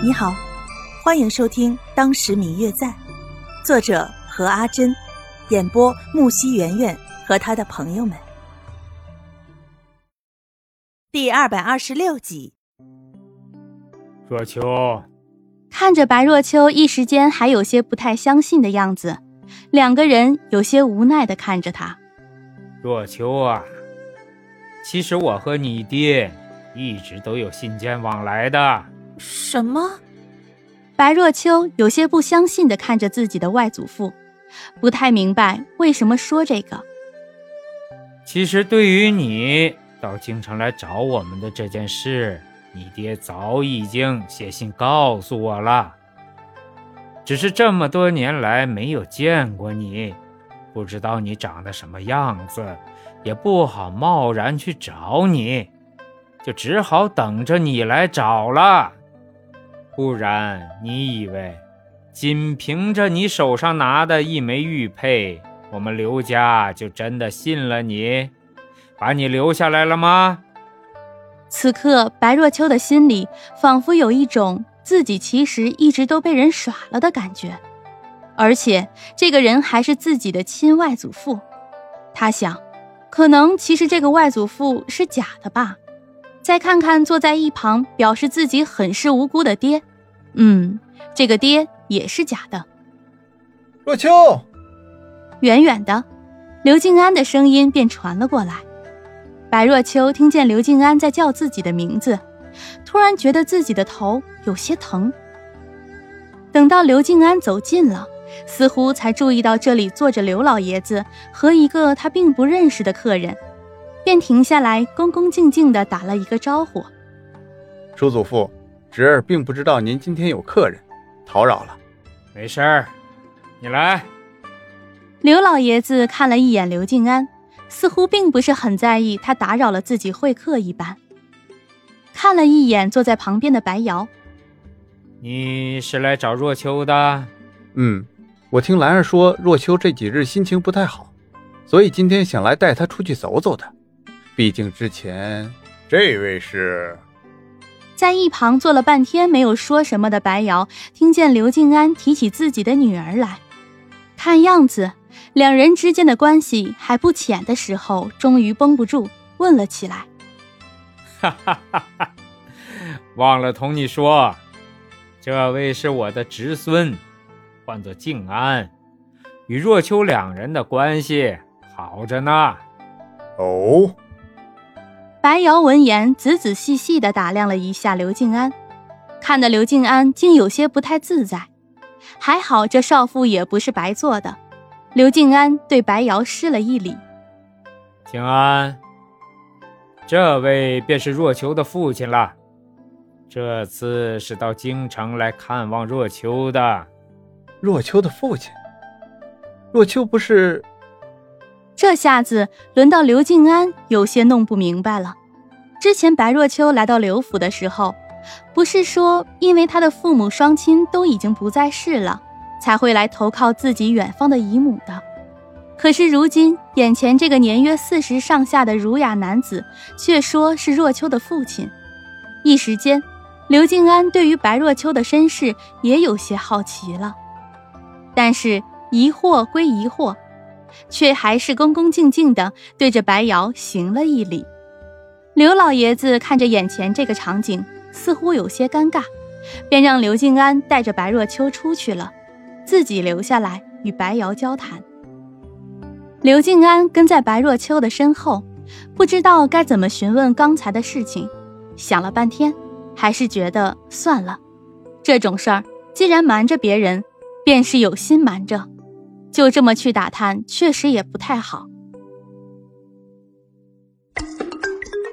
你好，欢迎收听《当时明月在》，作者何阿珍，演播木西圆圆和他的朋友们。第二百二十六集。若秋看着白若秋，一时间还有些不太相信的样子，两个人有些无奈的看着他。若秋啊，其实我和你爹一直都有信件往来的。什么？白若秋有些不相信的看着自己的外祖父，不太明白为什么说这个。其实，对于你到京城来找我们的这件事，你爹早已经写信告诉我了。只是这么多年来没有见过你，不知道你长得什么样子，也不好贸然去找你，就只好等着你来找了。不然，你以为仅凭着你手上拿的一枚玉佩，我们刘家就真的信了你，把你留下来了吗？此刻，白若秋的心里仿佛有一种自己其实一直都被人耍了的感觉，而且这个人还是自己的亲外祖父。他想，可能其实这个外祖父是假的吧。再看看坐在一旁表示自己很是无辜的爹。嗯，这个爹也是假的。若秋，远远的，刘静安的声音便传了过来。白若秋听见刘静安在叫自己的名字，突然觉得自己的头有些疼。等到刘静安走近了，似乎才注意到这里坐着刘老爷子和一个他并不认识的客人，便停下来，恭恭敬敬地打了一个招呼：“叔祖父。”侄儿并不知道您今天有客人，叨扰了。没事儿，你来。刘老爷子看了一眼刘静安，似乎并不是很在意他打扰了自己会客一般。看了一眼坐在旁边的白瑶，你是来找若秋的？嗯，我听兰儿说若秋这几日心情不太好，所以今天想来带她出去走走的。毕竟之前这位是。在一旁坐了半天没有说什么的白瑶，听见刘静安提起自己的女儿来，看样子两人之间的关系还不浅的时候，终于绷不住问了起来：“哈哈哈哈忘了同你说，这位是我的侄孙，唤作静安，与若秋两人的关系好着呢。”哦。白瑶闻言，仔仔细细地打量了一下刘静安，看得刘静安竟有些不太自在。还好这少妇也不是白做的。刘静安对白瑶施了一礼：“静安，这位便是若秋的父亲了。这次是到京城来看望若秋的。若秋的父亲？若秋不是……”这下子轮到刘静安有些弄不明白了。之前白若秋来到刘府的时候，不是说因为他的父母双亲都已经不在世了，才会来投靠自己远方的姨母的。可是如今眼前这个年约四十上下的儒雅男子，却说是若秋的父亲。一时间，刘静安对于白若秋的身世也有些好奇了。但是疑惑归疑惑。却还是恭恭敬敬地对着白瑶行了一礼。刘老爷子看着眼前这个场景，似乎有些尴尬，便让刘静安带着白若秋出去了，自己留下来与白瑶交谈。刘静安跟在白若秋的身后，不知道该怎么询问刚才的事情，想了半天，还是觉得算了，这种事儿既然瞒着别人，便是有心瞒着。就这么去打探，确实也不太好。